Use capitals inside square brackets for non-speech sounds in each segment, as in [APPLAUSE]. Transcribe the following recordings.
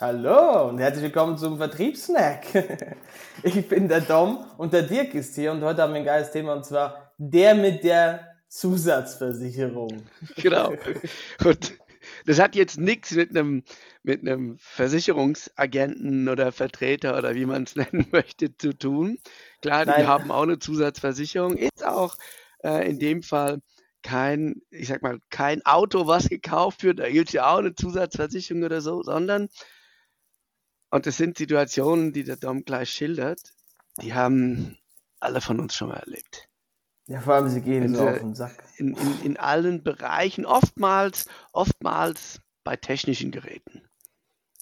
Hallo und herzlich willkommen zum Vertriebssnack. [LAUGHS] Ich bin der Dom und der Dirk ist hier und heute haben wir ein geiles Thema und zwar der mit der Zusatzversicherung. [LAUGHS] Genau. Und das hat jetzt nichts mit einem, mit einem Versicherungsagenten oder Vertreter oder wie man es [LAUGHS] nennen möchte zu tun. Klar, die Nein. haben auch eine Zusatzversicherung, ist auch äh, in dem Fall kein, ich sag mal, kein Auto, was gekauft wird, da gilt ja auch eine Zusatzversicherung oder so, sondern und das sind Situationen, die der Dom gleich schildert, die haben alle von uns schon mal erlebt. Ja, vor allem sie gehen so auf den Sack. In, in, in allen Bereichen, oftmals, oftmals bei technischen Geräten.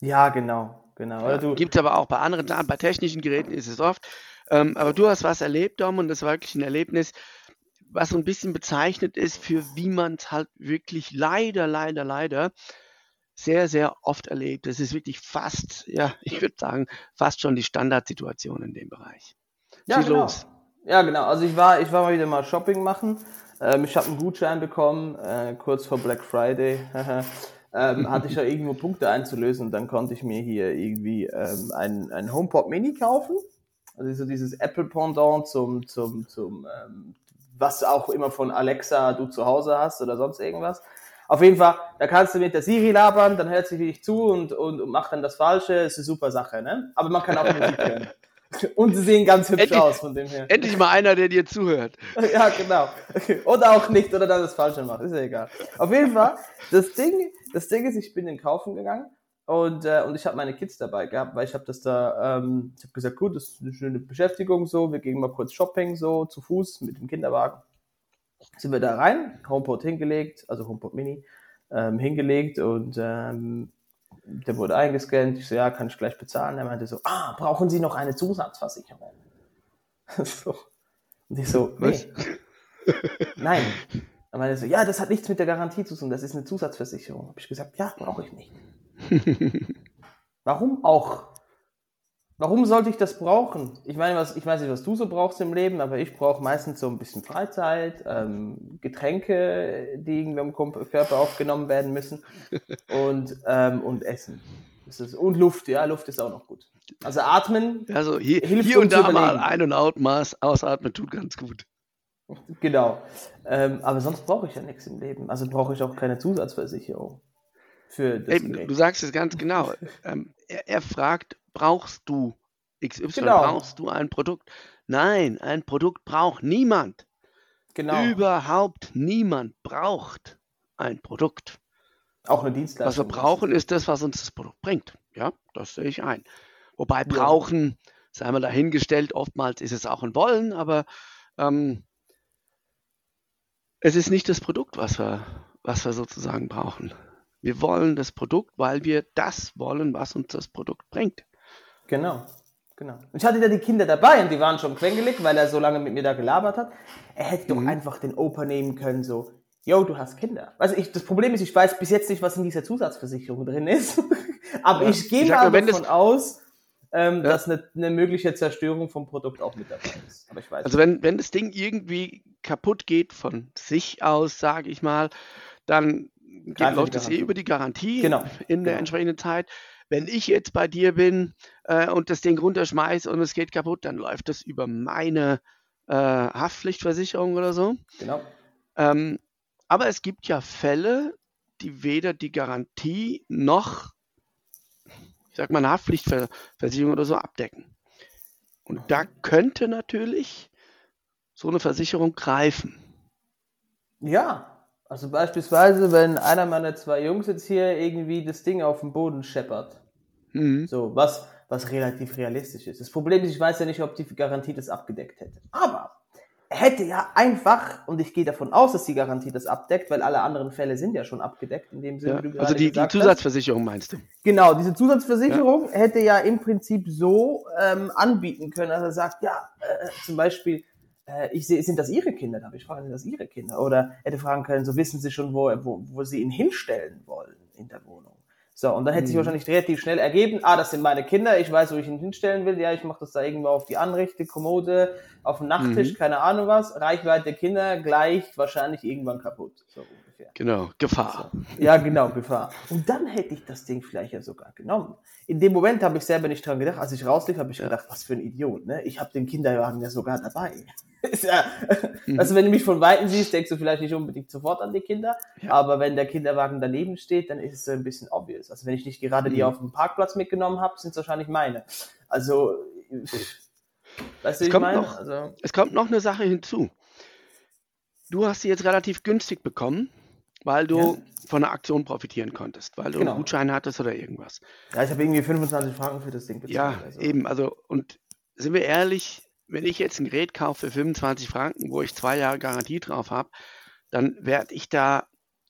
Ja, genau, genau. Ja, Gibt es aber auch bei anderen Sachen, bei technischen Geräten ist es oft. Ähm, aber du hast was erlebt, Dom, und das war wirklich ein Erlebnis, was so ein bisschen bezeichnet ist, für wie man es halt wirklich leider, leider, leider sehr, sehr oft erlebt. Das ist wirklich fast, ja, [LAUGHS] ich würde sagen, fast schon die Standardsituation in dem Bereich. Ja, genau. los. Ja, genau. Also ich war, ich war mal wieder mal Shopping machen. Ähm, ich habe einen Gutschein bekommen, äh, kurz vor Black Friday. [LAUGHS] ähm, hatte ich ja irgendwo Punkte einzulösen und dann konnte ich mir hier irgendwie ähm, ein, ein HomePod Mini kaufen. Also so dieses Apple Pendant zum, zum, zum ähm, was auch immer von Alexa du zu Hause hast oder sonst irgendwas. Auf jeden Fall, da kannst du mit der Siri labern, dann hört sie dich zu und, und, und macht dann das Falsche. Ist eine super Sache, ne? Aber man kann auch Musik [LAUGHS] hören. Und sie sehen ganz hübsch endlich, aus von dem her. Endlich mal einer, der dir zuhört. [LAUGHS] ja, genau. Oder auch nicht, oder dann das Falsche macht. Ist ja egal. Auf jeden Fall, das Ding, das Ding ist, ich bin in Kaufen gegangen und, äh, und ich habe meine Kids dabei gehabt, weil ich habe das da, ähm, ich habe gesagt, gut, das ist eine schöne Beschäftigung so, wir gehen mal kurz Shopping so, zu Fuß mit dem Kinderwagen sind wir da rein, HomePod hingelegt, also HomePod Mini, ähm, hingelegt und ähm, der wurde eingescannt. Ich so, ja, kann ich gleich bezahlen. Er meinte so, ah, brauchen Sie noch eine Zusatzversicherung? [LAUGHS] so. Und ich so, nee. [LAUGHS] Nein. Er meinte so, ja, das hat nichts mit der Garantie zu tun, das ist eine Zusatzversicherung. Habe ich gesagt, ja, brauche ich nicht. [LAUGHS] Warum auch? Warum sollte ich das brauchen? Ich meine, was, ich weiß nicht, was du so brauchst im Leben, aber ich brauche meistens so ein bisschen Freizeit, ähm, Getränke, die irgendwie am Körper aufgenommen werden müssen und, ähm, und Essen. Das ist, und Luft, ja, Luft ist auch noch gut. Also atmen. Also hier, hilft hier und da mal ein- und Outmaß, ausatmen tut ganz gut. Genau. Ähm, aber sonst brauche ich ja nichts im Leben. Also brauche ich auch keine Zusatzversicherung. Für das Eben, du sagst es ganz genau. [LAUGHS] ähm, er, er fragt, brauchst du XY, genau. brauchst du ein Produkt? Nein, ein Produkt braucht niemand. Genau. Überhaupt niemand braucht ein Produkt. Auch eine Dienstleistung. Was wir brauchen, ist das, was uns das Produkt bringt. Ja, das sehe ich ein. Wobei brauchen, ja. sei mal dahingestellt, oftmals ist es auch ein Wollen, aber ähm, es ist nicht das Produkt, was wir, was wir sozusagen brauchen. Wir wollen das Produkt, weil wir das wollen, was uns das Produkt bringt. Genau. Genau. Und ich hatte da die Kinder dabei und die waren schon quengelig, weil er so lange mit mir da gelabert hat. Er hätte mhm. doch einfach den Opa nehmen können, so, yo, du hast Kinder. Also ich, das Problem ist, ich weiß bis jetzt nicht, was in dieser Zusatzversicherung drin ist. [LAUGHS] Aber ja. ich gehe mal davon aus, ähm, ja. dass eine, eine, mögliche Zerstörung vom Produkt auch mit dabei ist. Aber ich weiß also wenn, wenn das Ding irgendwie kaputt geht von sich aus, sage ich mal, dann geht, läuft es eh über die Garantie genau. in der genau. entsprechenden Zeit. Wenn ich jetzt bei dir bin äh, und das Ding runterschmeiße und es geht kaputt, dann läuft das über meine äh, Haftpflichtversicherung oder so. Genau. Ähm, aber es gibt ja Fälle, die weder die Garantie noch, ich sag mal, eine Haftpflichtversicherung oder so abdecken. Und da könnte natürlich so eine Versicherung greifen. Ja, also beispielsweise, wenn einer meiner zwei Jungs jetzt hier irgendwie das Ding auf den Boden scheppert. Mhm. So, was, was relativ realistisch ist. Das Problem ist, ich weiß ja nicht, ob die Garantie das abgedeckt hätte. Aber er hätte ja einfach, und ich gehe davon aus, dass die Garantie das abdeckt, weil alle anderen Fälle sind ja schon abgedeckt, in dem Sinne, ja, Also die, die Zusatzversicherung hast. meinst du? Genau, diese Zusatzversicherung ja. hätte ja im Prinzip so ähm, anbieten können, dass er sagt, ja, äh, zum Beispiel, äh, ich sehe, sind das Ihre Kinder? Da habe ich fragen, sind das Ihre Kinder? Oder hätte fragen können, so wissen Sie schon, wo, wo, wo Sie ihn hinstellen wollen in der Wohnung? So, und dann hätte sich Mhm. wahrscheinlich relativ schnell ergeben, ah, das sind meine Kinder, ich weiß, wo ich ihn hinstellen will, ja, ich mache das da irgendwo auf die Anrichte, Kommode, auf den Nachttisch, Mhm. keine Ahnung was, Reichweite Kinder gleich wahrscheinlich irgendwann kaputt, so ungefähr. Genau, Gefahr. Ja, genau, Gefahr. Und dann hätte ich das Ding vielleicht ja sogar genommen. In dem Moment habe ich selber nicht dran gedacht. Als ich rauslief, habe ich gedacht, was für ein Idiot, ne? Ich habe den Kinderwagen ja sogar dabei. [LAUGHS] Ist ja, Mhm. Also wenn du mich von Weitem siehst, denkst du vielleicht nicht unbedingt sofort an die Kinder. Ja. Aber wenn der Kinderwagen daneben steht, dann ist es so ein bisschen obvious. Also wenn ich nicht gerade die Mhm. auf dem Parkplatz mitgenommen habe, sind es wahrscheinlich meine. Also, weißt du, ich kommt meine? noch- Also, Es kommt noch eine Sache hinzu. Du hast sie jetzt relativ günstig bekommen, weil du Ja. von der Aktion profitieren konntest, weil du Genau. einen Gutschein hattest oder irgendwas. ja, ich habe irgendwie 25 Franken für das Ding bezahlt. Ja, also. eben. Also, und sind wir ehrlich, wenn ich jetzt ein Gerät kaufe für 25 Franken, wo ich zwei Jahre Garantie drauf habe, dann werde ich da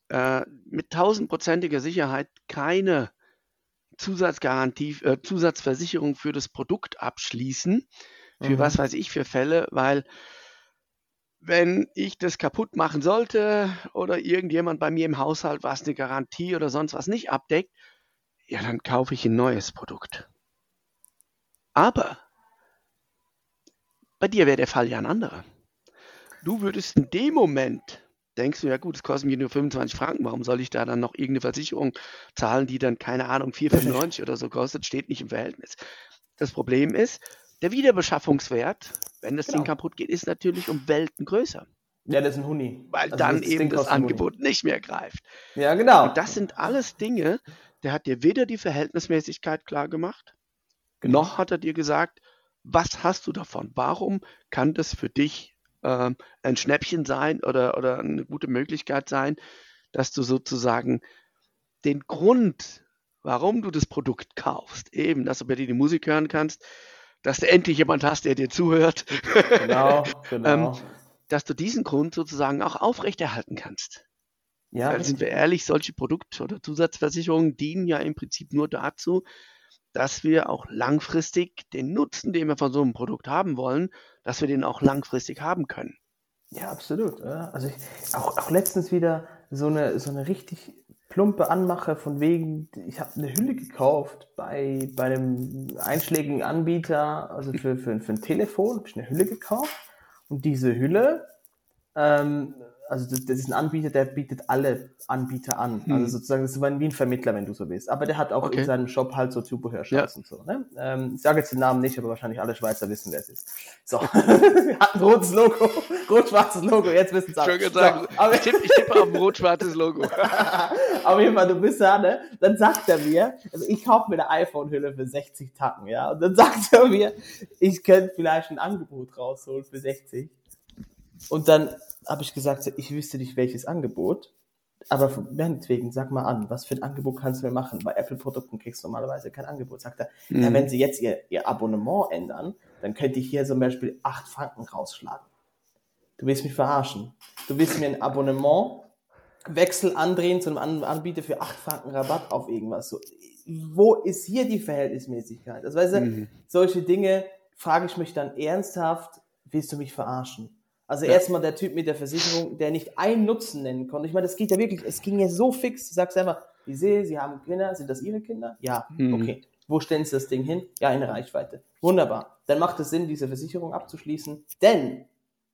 äh, mit tausendprozentiger Sicherheit keine Zusatzgarantie, äh, Zusatzversicherung für das Produkt abschließen. Für Mhm. was weiß ich für Fälle, weil wenn ich das kaputt machen sollte oder irgendjemand bei mir im Haushalt was eine Garantie oder sonst was nicht abdeckt, ja, dann kaufe ich ein neues Produkt. Aber bei dir wäre der Fall ja ein anderer. Du würdest in dem Moment, denkst du, ja gut, es kostet mir nur 25 Franken, warum soll ich da dann noch irgendeine Versicherung zahlen, die dann, keine Ahnung, 4,95 oder so kostet, steht nicht im Verhältnis. Das Problem ist, der Wiederbeschaffungswert, wenn das Genau. Ding kaputt geht, ist natürlich um Welten größer, Ja, das ist ein Huni. weil Also dann das eben das. Angebot nicht mehr greift. Ja, genau. Und das sind alles Dinge, der hat dir weder die Verhältnismäßigkeit klar gemacht, Genau. noch hat er dir gesagt, was hast du davon? Warum kann das für dich ähm, ein Schnäppchen sein oder, oder eine gute Möglichkeit sein, dass du sozusagen den Grund, warum du das Produkt kaufst, eben, dass du bei dir die Musik hören kannst, dass du endlich jemand hast, der dir zuhört, Genau, [LAUGHS] genau. Ähm, dass du diesen Grund sozusagen auch aufrechterhalten kannst. ja, Weil sind wir ehrlich, solche Produkt- oder Zusatzversicherungen dienen ja im Prinzip nur dazu, dass wir auch langfristig den Nutzen, den wir von so einem Produkt haben wollen, dass wir den auch langfristig haben können. Ja, absolut. Also ich, auch, auch letztens wieder so eine, so eine richtig plumpe Anmache von wegen, ich habe eine Hülle gekauft bei, bei einem einschlägigen Anbieter, also für, für, für ein Telefon, habe ich eine Hülle gekauft und diese Hülle, ähm, also das, das ist ein Anbieter, der bietet alle Anbieter an. Hm. Also sozusagen, das ist wie ein Vermittler, wenn du so willst. Aber der hat auch Okay. in seinem Shop halt so Zubehörshops und so. Ne? Ähm, ich sage jetzt den Namen nicht, aber wahrscheinlich alle Schweizer wissen, wer es ist. So, [LAUGHS] [LAUGHS] hat ein rotes Logo, rot-schwarzes Logo, jetzt wissen es alle. Schön gesagt. So, ich, tippe, ich tippe auf ein rot-schwarzes Logo. [LAUGHS] auf jeden Fall, du bist da, ne? Dann sagt er mir, also ich kaufe mir eine iPhone-Hülle für 60 Tacken, ja? Und dann sagt er mir, ich könnte vielleicht ein Angebot rausholen für 60. Und dann habe ich gesagt, ich wüsste nicht, welches Angebot. Aber meinetwegen, sag mal an, was für ein Angebot kannst du mir machen? Bei Apple-Produkten kriegst du normalerweise kein Angebot. Sagt er, ja, Mhm. wenn sie jetzt ihr, ihr Abonnement ändern, dann könnte ich hier zum Beispiel 8 Franken rausschlagen. Du willst mich verarschen. Du willst mir ein Abonnement Wechsel andrehen zu einem Anbieter für 8 Franken Rabatt auf irgendwas. So, wo ist hier die Verhältnismäßigkeit? Also, weißt du, Mhm. solche Dinge frage ich mich dann ernsthaft, willst du mich verarschen? Also Ja. erstmal der Typ mit der Versicherung, der nicht einen Nutzen nennen konnte. Ich meine, das geht ja wirklich, es ging ja so fix. Du sagst einfach, ich sehe, Sie haben Kinder, sind das Ihre Kinder? Ja, Mhm. okay. Wo stellen Sie das Ding hin? Ja, in Reichweite. Wunderbar. Dann macht es Sinn, diese Versicherung abzuschließen. Denn,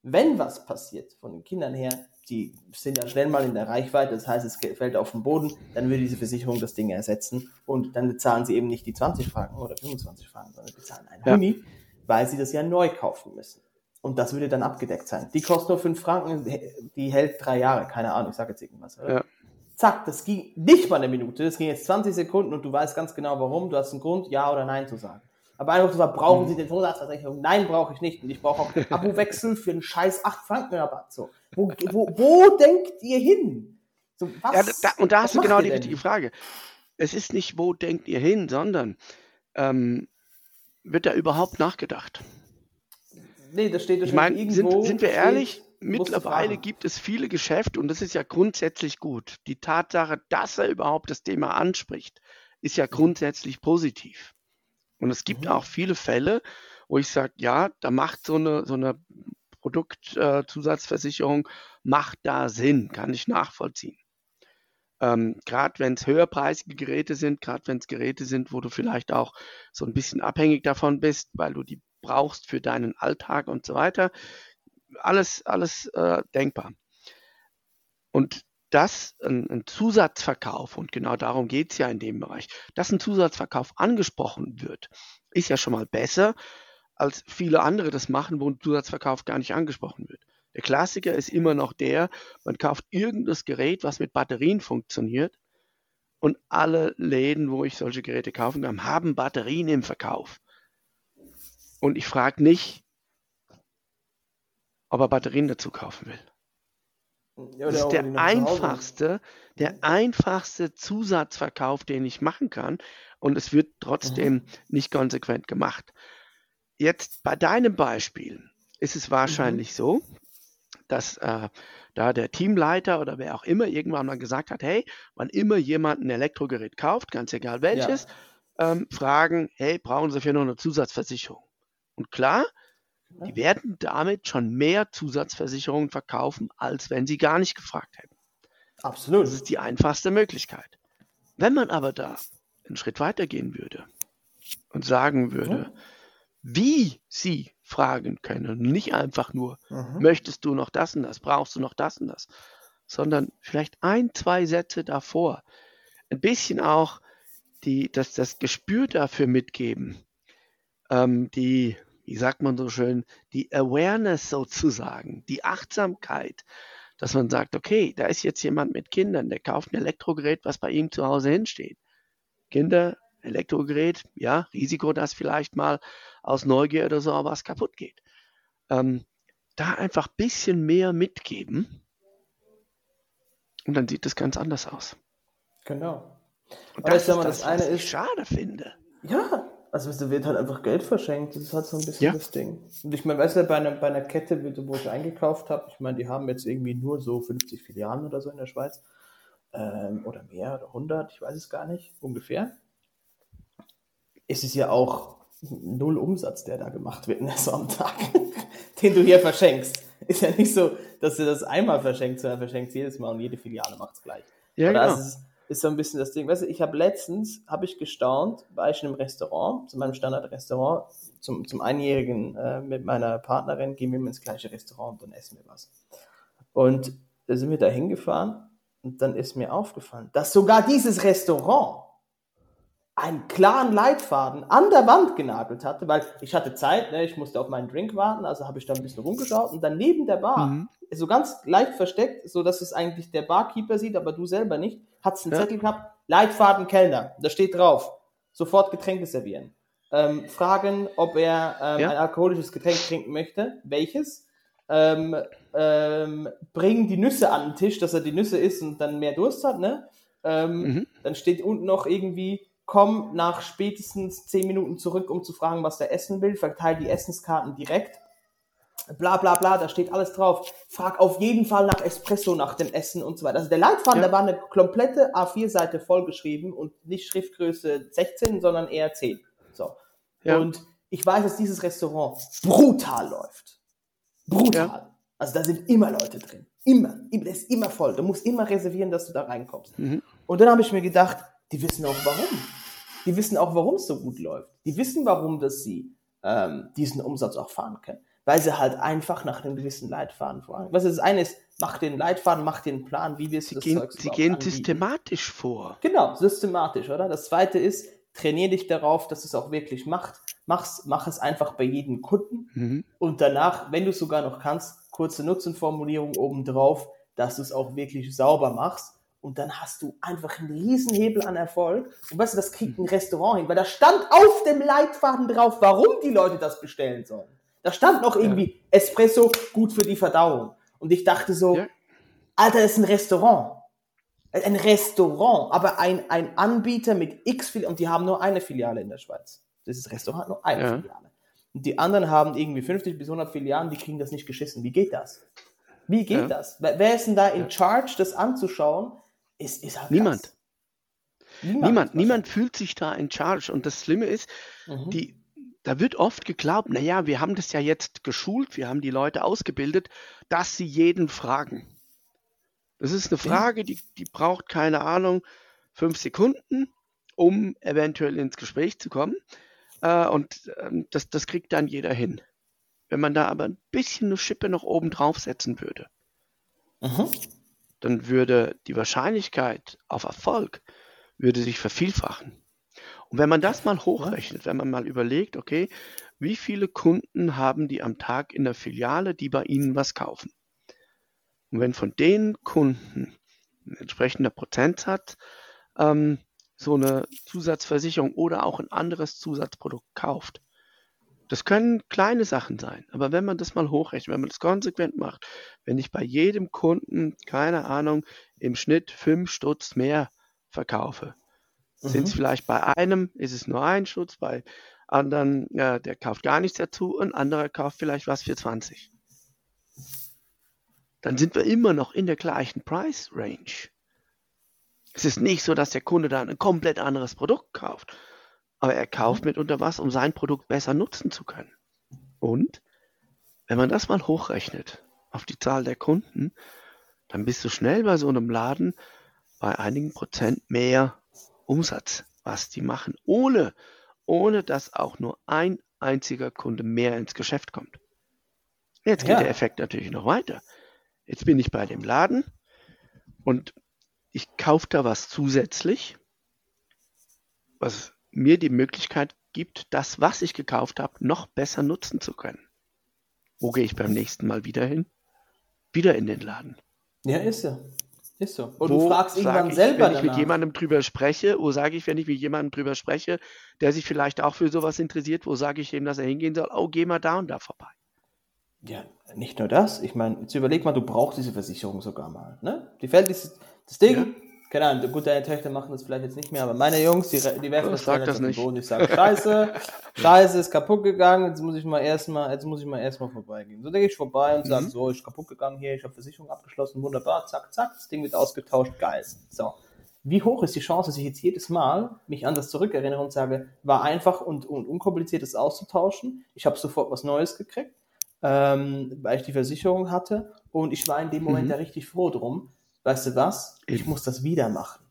wenn was passiert von den Kindern her, die sind ja schnell mal in der Reichweite, das heißt, es fällt auf den Boden, dann würde diese Versicherung das Ding ersetzen und dann bezahlen sie eben nicht die 20 Franken oder 25 Franken, sondern bezahlen einen Ja. Huni, weil sie das ja neu kaufen müssen. Und das würde dann abgedeckt sein. Die kostet nur 5 Franken, die hält drei Jahre, keine Ahnung, ich sage jetzt irgendwas. Oder? Ja. Zack, das ging nicht mal eine Minute, das ging jetzt 20 Sekunden und du weißt ganz genau warum, du hast einen Grund, ja oder nein zu sagen. Aber einfach zu sagen, brauchen Sie den Zusatzversicherung? Nein, brauche ich nicht. Und ich brauche auch den [LAUGHS] Abo-Wechsel für einen scheiß 8 Franken Rabatt. So. Wo, wo, wo denkt ihr hin? So, was, Ja, da, und da hast du genau die richtige Frage. Es ist nicht, wo denkt ihr hin, sondern ähm, wird da überhaupt nachgedacht? Nee, das steht Ich meine, sind, irgendwo. sind wir steht, ehrlich, mittlerweile gibt es viele Geschäfte und das ist ja grundsätzlich gut. Die Tatsache, dass er überhaupt das Thema anspricht, ist ja grundsätzlich positiv. Und es gibt Mhm. auch viele Fälle, wo ich sage, ja, da macht so eine, so eine Produktzusatzversicherung äh, macht da Sinn, kann ich nachvollziehen. Ähm, gerade wenn es höherpreisige Geräte sind, gerade wenn es Geräte sind, wo du vielleicht auch so ein bisschen abhängig davon bist, weil du die brauchst für deinen Alltag und so weiter. Alles, alles äh, denkbar. Und dass ein, ein, Zusatzverkauf, und genau darum geht es ja in dem Bereich, dass ein Zusatzverkauf angesprochen wird, ist ja schon mal besser, als viele andere das machen, wo ein Zusatzverkauf gar nicht angesprochen wird. Der Klassiker ist immer noch der, man kauft irgendein Gerät, was mit Batterien funktioniert und alle Läden, wo ich solche Geräte kaufen kann, haben Batterien im Verkauf. Und ich frage nicht, ob er Batterien dazu kaufen will. Ja, das ist der einfachste, der einfachste Zusatzverkauf, den ich machen kann. Und es wird trotzdem mhm. nicht konsequent gemacht. Jetzt bei deinem Beispiel ist es wahrscheinlich mhm. so, dass äh, da der Teamleiter oder wer auch immer irgendwann mal gesagt hat, hey, wann immer jemand ein Elektrogerät kauft, ganz egal welches, ja. ähm, fragen, hey, brauchen Sie für noch eine Zusatzversicherung? Und klar, die werden damit schon mehr Zusatzversicherungen verkaufen, als wenn sie gar nicht gefragt hätten. Absolut. Das ist die einfachste Möglichkeit. Wenn man aber da einen Schritt weiter gehen würde und sagen würde, ja. wie sie fragen können. Nicht einfach nur, mhm. möchtest du noch das und das, brauchst du noch das und das, sondern vielleicht ein, zwei Sätze davor. Ein bisschen auch die, das, das Gespür dafür mitgeben, ähm, die, wie sagt man so schön, die Awareness sozusagen, die Achtsamkeit, dass man sagt, okay, da ist jetzt jemand mit Kindern, der kauft ein Elektrogerät, was bei ihm zu Hause hinsteht. Kinder, Elektrogerät, ja, Risiko, dass vielleicht mal aus Neugier oder so was kaputt geht. Ähm, da einfach ein bisschen mehr mitgeben und dann sieht es ganz anders aus. Genau. Und das, ist das, was ich schade finde. Ja, also da wird halt einfach Geld verschenkt. Das ist halt so ein bisschen ja. das Ding. Und ich meine, weißt du, bei einer, bei einer Kette, wo ich eingekauft habe, ich meine, die haben jetzt irgendwie nur so 50 Filialen oder so in der Schweiz. Ähm, oder mehr oder 100, ich weiß es gar nicht, ungefähr. Ist es ja auch null Umsatz, der da gemacht wird ne, so am Tag, [LAUGHS] den du hier verschenkst. Ist ja nicht so, dass du das einmal verschenkst, sondern verschenkst jedes Mal und jede Filiale macht es gleich. Ja, Oder genau. Ist, so ein bisschen das Ding. Weißt du, ich habe letztens, habe ich gestaunt, war ich in einem Restaurant, zu meinem Standardrestaurant, zum, zum Einjährigen äh, mit meiner Partnerin, gehen wir ins gleiche Restaurant und essen wir was. Und da sind wir da hingefahren und dann ist mir aufgefallen, dass sogar dieses Restaurant einen klaren Leitfaden an der Wand genagelt hatte, weil ich hatte Zeit, ne, ich musste auf meinen Drink warten, also habe ich da ein bisschen rumgeschaut und dann neben der Bar, mhm. So ganz leicht versteckt, so dass es eigentlich der Barkeeper sieht, aber du selber nicht, hat es einen ja. Zettel gehabt, Leitfaden Kellner, da steht drauf, sofort Getränke servieren. Ähm, fragen, ob er ähm, ja. ein alkoholisches Getränk trinken möchte, welches. Ähm, ähm, bringen die Nüsse an den Tisch, dass er die Nüsse isst und dann mehr Durst hat, ne? Ähm, mhm. Dann steht unten noch irgendwie komm nach spätestens zehn Minuten zurück, um zu fragen, was der essen will, verteile die Essenskarten direkt. Bla bla bla, da steht alles drauf. Frag auf jeden Fall nach Espresso nach dem Essen und so weiter. Also der Leitfaden, ja. da war eine komplette A4-Seite vollgeschrieben und nicht Schriftgröße 16, sondern eher 10. So. Ja. Und ich weiß, dass dieses Restaurant brutal läuft. Brutal. Ja. Also da sind immer Leute drin. Immer. Das ist immer voll. Du musst immer reservieren, dass du da reinkommst. Mhm. Und dann habe ich mir gedacht, die wissen auch warum. Die wissen auch, warum es so gut läuft. Die wissen, warum dass sie ähm, diesen Umsatz auch fahren können. Weil sie halt einfach nach einem gewissen Leitfaden fahren. Was das eine ist, mach den Leitfaden, mach den Plan, wie wirst du das gehen, Sie gehen anbieten. systematisch vor. Genau, systematisch, oder? Das zweite ist, trainier dich darauf, dass es auch wirklich macht. Mach's, mach es einfach bei jedem Kunden. Mhm. Und danach, wenn du es sogar noch kannst, kurze Nutzenformulierung oben drauf, dass du es auch wirklich sauber machst und dann hast du einfach einen Riesenhebel an Erfolg. Und weißt du, das kriegt ein Restaurant hin, weil da stand auf dem Leitfaden drauf, warum die Leute das bestellen sollen. Da stand noch irgendwie ja. Espresso gut für die Verdauung. Und ich dachte so, ja. Alter, das ist ein Restaurant. Ein Restaurant, aber ein, ein Anbieter mit x Filialen. Und die haben nur eine Filiale in der Schweiz. Das Restaurant hat nur eine ja. Filiale. Und die anderen haben irgendwie 50 bis 100 Filialen, die kriegen das nicht geschissen. Wie geht das? Wie geht das? Wer ist denn da in charge, das anzuschauen? Ist, ist halt Niemand. Niemand, niemand, niemand fühlt sich da in charge. Und das Schlimme ist, mhm. die, da wird oft geglaubt, naja, wir haben das ja jetzt geschult, wir haben die Leute ausgebildet, dass sie jeden fragen. Das ist eine Frage, die, die braucht, keine Ahnung, fünf Sekunden, um eventuell ins Gespräch zu kommen. Äh, und äh, das, das kriegt dann jeder hin. Wenn man da aber ein bisschen eine Schippe noch oben drauf setzen würde, mhm. dann würde die Wahrscheinlichkeit auf Erfolg würde sich vervielfachen. Und wenn man das mal hochrechnet, wenn man mal überlegt, okay, wie viele Kunden haben die am Tag in der Filiale, die bei Ihnen was kaufen? Und wenn von den Kunden ein entsprechender Prozentsatz ähm, so eine Zusatzversicherung oder auch ein anderes Zusatzprodukt kauft, das können kleine Sachen sein, aber wenn man das mal hochrechnet, wenn man das konsequent macht, wenn ich bei jedem Kunden, keine Ahnung, im Schnitt fünf Stutz mehr verkaufe, sind es mhm. vielleicht bei einem, ist es nur ein Schutz, bei anderen, ja, der kauft gar nichts dazu und anderer kauft vielleicht was für 20. Dann sind wir immer noch in der gleichen Price Range. Es ist nicht so, dass der Kunde dann ein komplett anderes Produkt kauft, aber er kauft mhm. mitunter was, um sein Produkt besser nutzen zu können. Und wenn man das mal hochrechnet auf die Zahl der Kunden, dann bist du schnell bei so einem Laden bei einigen Prozent mehr Umsatz, was die machen, ohne, ohne dass auch nur ein einziger Kunde mehr ins Geschäft kommt. Jetzt geht ja. der Effekt natürlich noch weiter. Jetzt bin ich bei dem Laden und ich kaufe da was zusätzlich, was mir die Möglichkeit gibt, das, was ich gekauft habe, noch besser nutzen zu können. Wo gehe ich beim nächsten Mal wieder hin? Wieder in den Laden. Ja, ist ja. Ist so. Und wo du fragst irgendwann ich, selber Wenn ich danach. mit jemandem drüber spreche, wo sage ich, wenn ich mit jemandem drüber spreche, der sich vielleicht auch für sowas interessiert, wo sage ich ihm, dass er hingehen soll, oh, geh mal da und da vorbei. Ja, nicht nur das. Ich meine, jetzt überleg mal, du brauchst diese Versicherung sogar mal. Ne? Die fällt dieses, das Ding, ja keine Ahnung, gut, deine Töchter machen das vielleicht jetzt nicht mehr, aber meine Jungs, die, die werfen das, das auf den Boden. Ich sage, scheiße, [LAUGHS] scheiße, ist kaputt gegangen, jetzt muss ich mal erstmal, jetzt muss ich mal erstmal vorbeigehen. So denke ich vorbei und mhm. sage, so, ist kaputt gegangen hier, ich habe Versicherung abgeschlossen, wunderbar, zack, zack, das Ding wird ausgetauscht, geil. So. Wie hoch ist die Chance, dass ich jetzt jedes Mal mich an das zurückerinnere und sage, war einfach und, und unkompliziert, das auszutauschen. Ich habe sofort was Neues gekriegt, ähm, weil ich die Versicherung hatte und ich war in dem Moment mhm. da richtig froh drum weißt du was? Ich muss das wieder machen.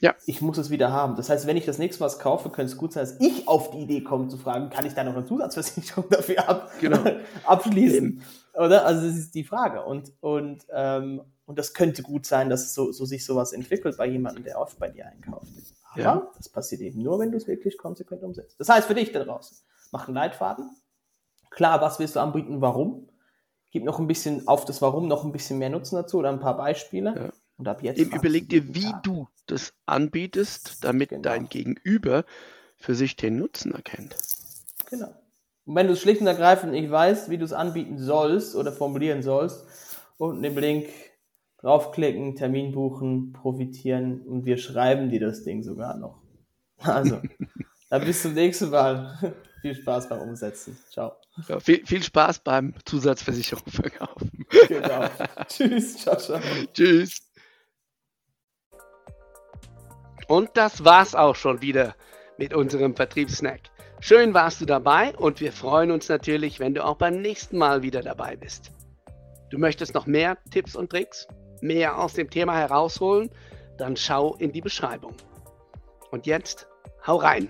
Ja. Ich muss es wieder haben. Das heißt, wenn ich das nächste Mal was kaufe, könnte es gut sein, dass ich auf die Idee komme zu fragen, kann ich da noch eine Zusatzversicherung [LAUGHS] dafür ab genau. [LAUGHS] abschließen? Oder? Also das ist die Frage. Und, und, ähm, und das könnte gut sein, dass so, so sich sowas entwickelt bei jemandem, der oft bei dir einkauft. Aber ja. das passiert eben nur, wenn du es wirklich konsequent umsetzt. Das heißt für dich da draußen, mach einen Leitfaden. Klar, was willst du anbieten, warum? Gib noch ein bisschen auf das Warum noch ein bisschen mehr Nutzen dazu oder ein paar Beispiele. Ja. Und ab jetzt. Eben überleg dir, wie Tag. du das anbietest, damit genau. dein Gegenüber für sich den Nutzen erkennt. Genau. Und wenn du es schlicht und ergreifend nicht weißt, wie du es anbieten sollst oder formulieren sollst, unten im Link draufklicken, Termin buchen, profitieren und wir schreiben dir das Ding sogar noch. Also, [LAUGHS] dann bis zum nächsten Mal. Viel Spaß beim Umsetzen. Ciao. Ja, viel, viel, Spaß beim Zusatzversicherung verkaufen. Genau. [LAUGHS] Tschüss. Ciao, ciao. Tschüss. Und das war's auch schon wieder mit unserem Vertriebssnack. Schön warst du dabei und wir freuen uns natürlich, wenn du auch beim nächsten Mal wieder dabei bist. Du möchtest noch mehr Tipps und Tricks, mehr aus dem Thema herausholen? Dann schau in die Beschreibung. Und jetzt, hau rein!